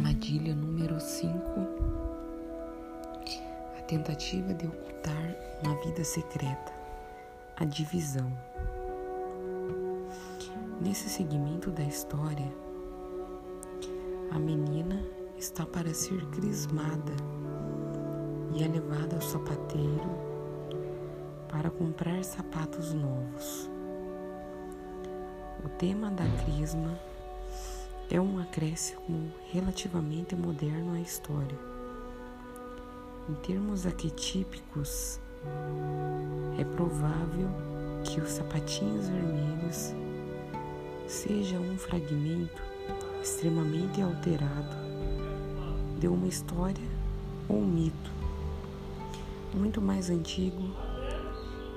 Armadilha número 5 A tentativa de ocultar uma vida secreta, a divisão. Nesse segmento da história, a menina está para ser crismada e é levada ao sapateiro para comprar sapatos novos. O tema da crisma é um acréscimo relativamente moderno à história. Em termos arquetípicos, é provável que os sapatinhos vermelhos seja um fragmento extremamente alterado de uma história ou mito muito mais antigo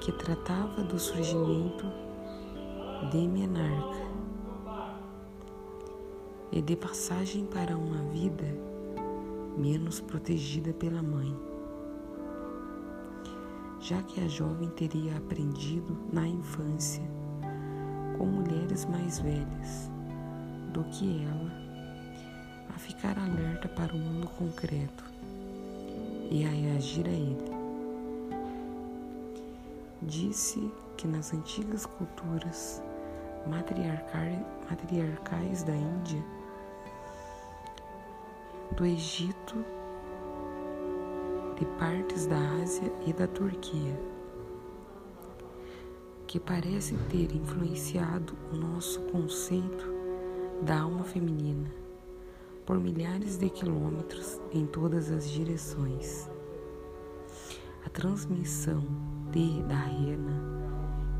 que tratava do surgimento de Menarca e de passagem para uma vida menos protegida pela mãe, já que a jovem teria aprendido na infância com mulheres mais velhas do que ela a ficar alerta para o mundo concreto e a reagir a ele. Disse que nas antigas culturas matriarcais da Índia, do Egito, de partes da Ásia e da Turquia, que parecem ter influenciado o nosso conceito da alma feminina por milhares de quilômetros em todas as direções. A transmissão de da rena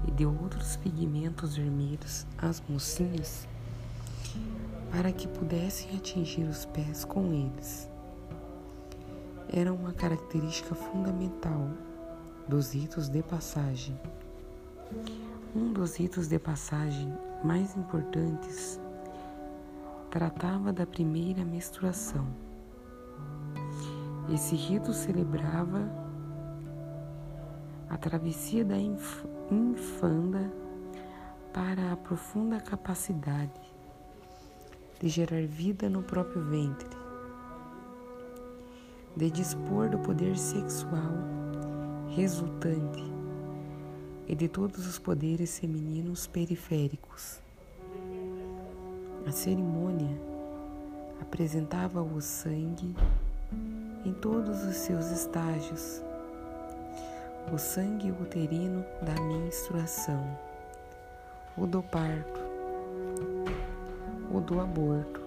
e de outros pigmentos vermelhos às mocinhas para que pudessem atingir os pés com eles. Era uma característica fundamental dos ritos de passagem. Um dos ritos de passagem mais importantes tratava da primeira menstruação. Esse rito celebrava a travessia da infanda para a profunda capacidade de gerar vida no próprio ventre, de dispor do poder sexual resultante e de todos os poderes femininos periféricos. A cerimônia apresentava o sangue em todos os seus estágios, o sangue uterino da menstruação, o do parto, o do aborto,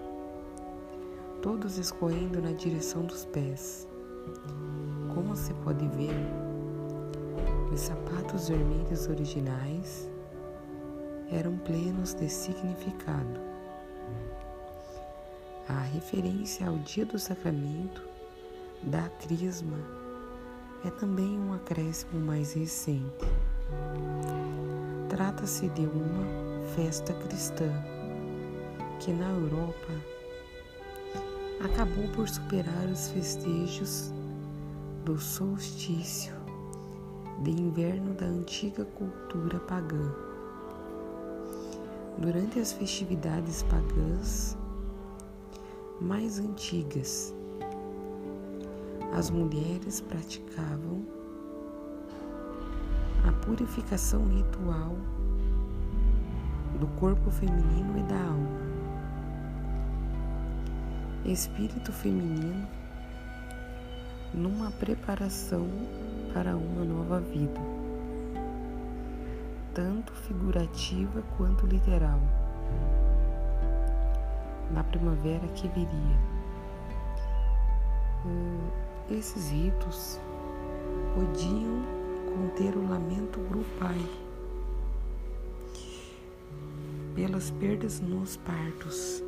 todos escorrendo na direção dos pés. Como se pode ver, os sapatos vermelhos originais eram plenos de significado. A referência ao dia do sacramento da crisma é também um acréscimo mais recente. Trata-se de uma festa cristã que na Europa acabou por superar os festejos do solstício de inverno da antiga cultura pagã. Durante as festividades pagãs mais antigas, as mulheres praticavam a purificação ritual do corpo feminino e da alma espírito feminino numa preparação para uma nova vida, tanto figurativa quanto literal, na primavera que viria. Hum, esses ritos podiam conter o lamento grupal pelas perdas nos partos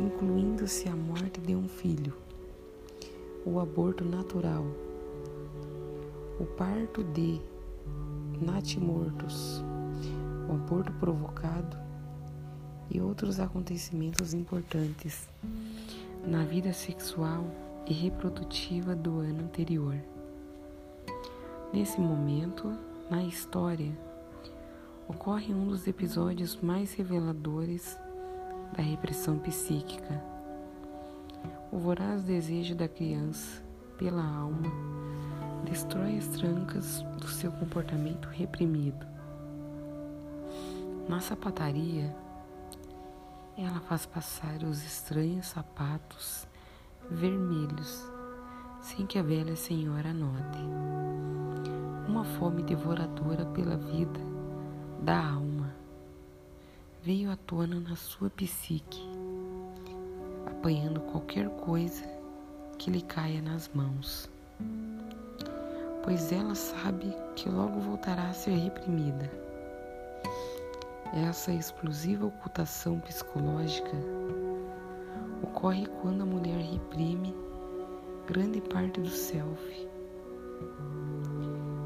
incluindo-se a morte de um filho, o aborto natural, o parto de natimortos, o aborto provocado e outros acontecimentos importantes na vida sexual e reprodutiva do ano anterior. Nesse momento, na história, ocorre um dos episódios mais reveladores da repressão psíquica. O voraz desejo da criança pela alma destrói as trancas do seu comportamento reprimido. Na sapataria, ela faz passar os estranhos sapatos vermelhos sem que a velha senhora note. Uma fome devoradora pela vida da alma veio à tona na sua psique, apanhando qualquer coisa que lhe caia nas mãos, pois ela sabe que logo voltará a ser reprimida. Essa explosiva ocultação psicológica ocorre quando a mulher reprime grande parte do self,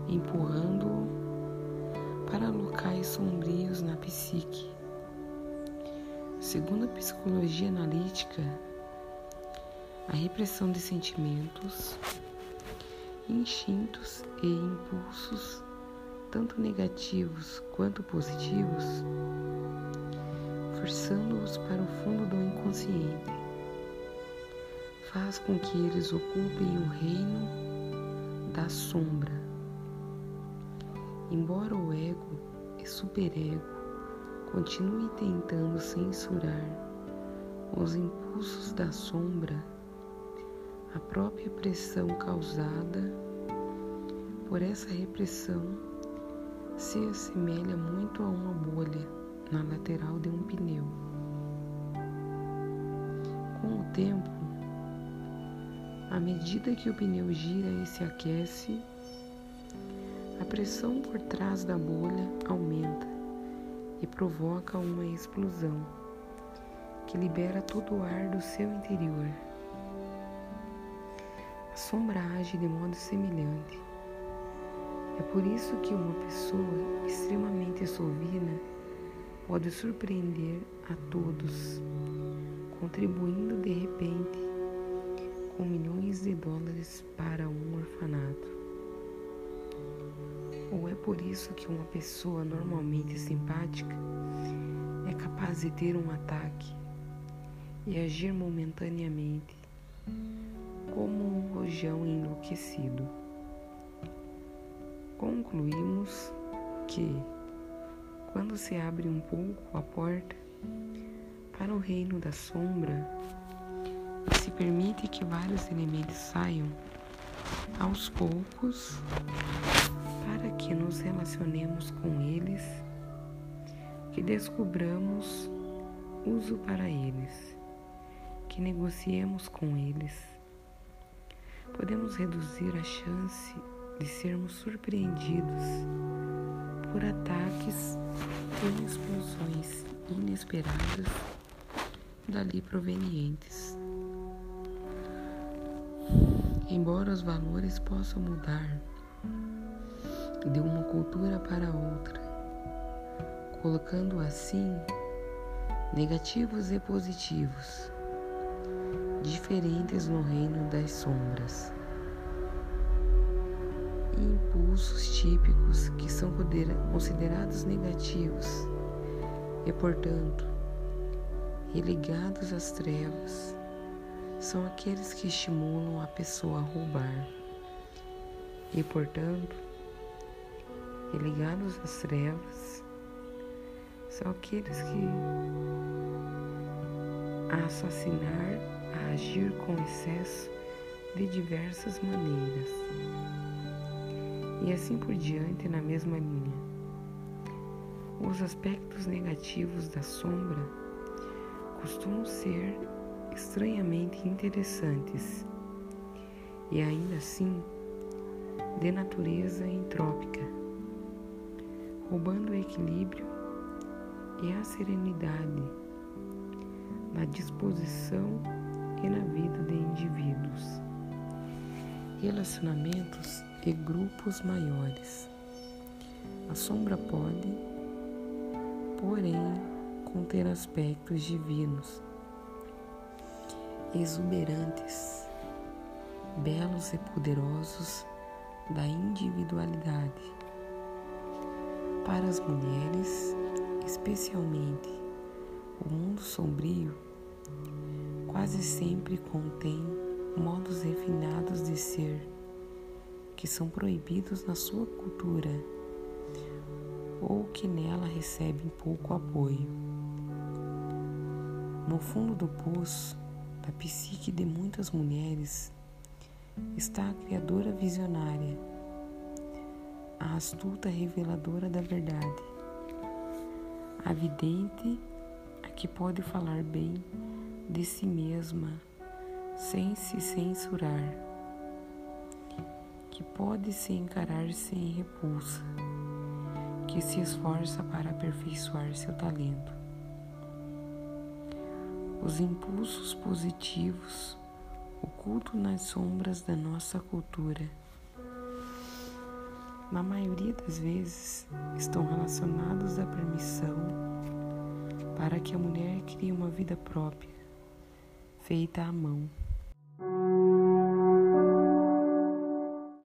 empurrando-o para locais sombrios na psique. Segundo a psicologia analítica, a repressão de sentimentos, instintos e impulsos, tanto negativos quanto positivos, forçando-os para o fundo do inconsciente faz com que eles ocupem o reino da sombra. Embora o ego e superego continue tentando censurar os impulsos da sombra, a própria pressão causada por essa repressão se assemelha muito a uma bolha na lateral de um pneu. Com o tempo, à medida que o pneu gira e se aquece, a pressão por trás da bolha aumenta e provoca uma explosão que libera todo o ar do seu interior. A sombra age de modo semelhante. É por isso que uma pessoa extremamente sovina pode surpreender a todos, contribuindo de repente com milhões de dólares para um orfanato. Ou é por isso que uma pessoa normalmente simpática é capaz de ter um ataque e agir momentaneamente como um rojão enlouquecido. Concluímos que, quando se abre um pouco a porta para o reino da sombra, se permite que vários elementos saiam aos poucos que nos relacionemos com eles, que descobramos uso para eles, que negociemos com eles. Podemos reduzir a chance de sermos surpreendidos por ataques e explosões inesperadas dali provenientes. Embora os valores possam mudar de uma cultura para outra, colocando assim negativos e positivos, diferentes no reino das sombras, impulsos típicos que são considerados negativos e, portanto, religados às trevas são aqueles que estimulam a pessoa a roubar. E, portanto, ligados às trevas, são aqueles que a assassinar, a agir com excesso de diversas maneiras. E assim por diante na mesma linha. Os aspectos negativos da sombra costumam ser estranhamente interessantes e ainda assim de natureza entrópica, roubando o equilíbrio e a serenidade na disposição e na vida de indivíduos, relacionamentos e grupos maiores. A sombra pode, porém, conter aspectos divinos exuberantes, belos e poderosos da individualidade. Para as mulheres, especialmente, o mundo sombrio quase sempre contém modos refinados de ser que são proibidos na sua cultura ou que nela recebem pouco apoio. No fundo do poço da psique de muitas mulheres está a criadora visionária, a astuta reveladora da verdade, a vidente a que pode falar bem de si mesma sem se censurar, que pode se encarar sem repulsa, que se esforça para aperfeiçoar seu talento. Os impulsos positivos ocultos nas sombras da nossa cultura, na maioria das vezes, estão relacionados à permissão para que a mulher crie uma vida própria, feita à mão.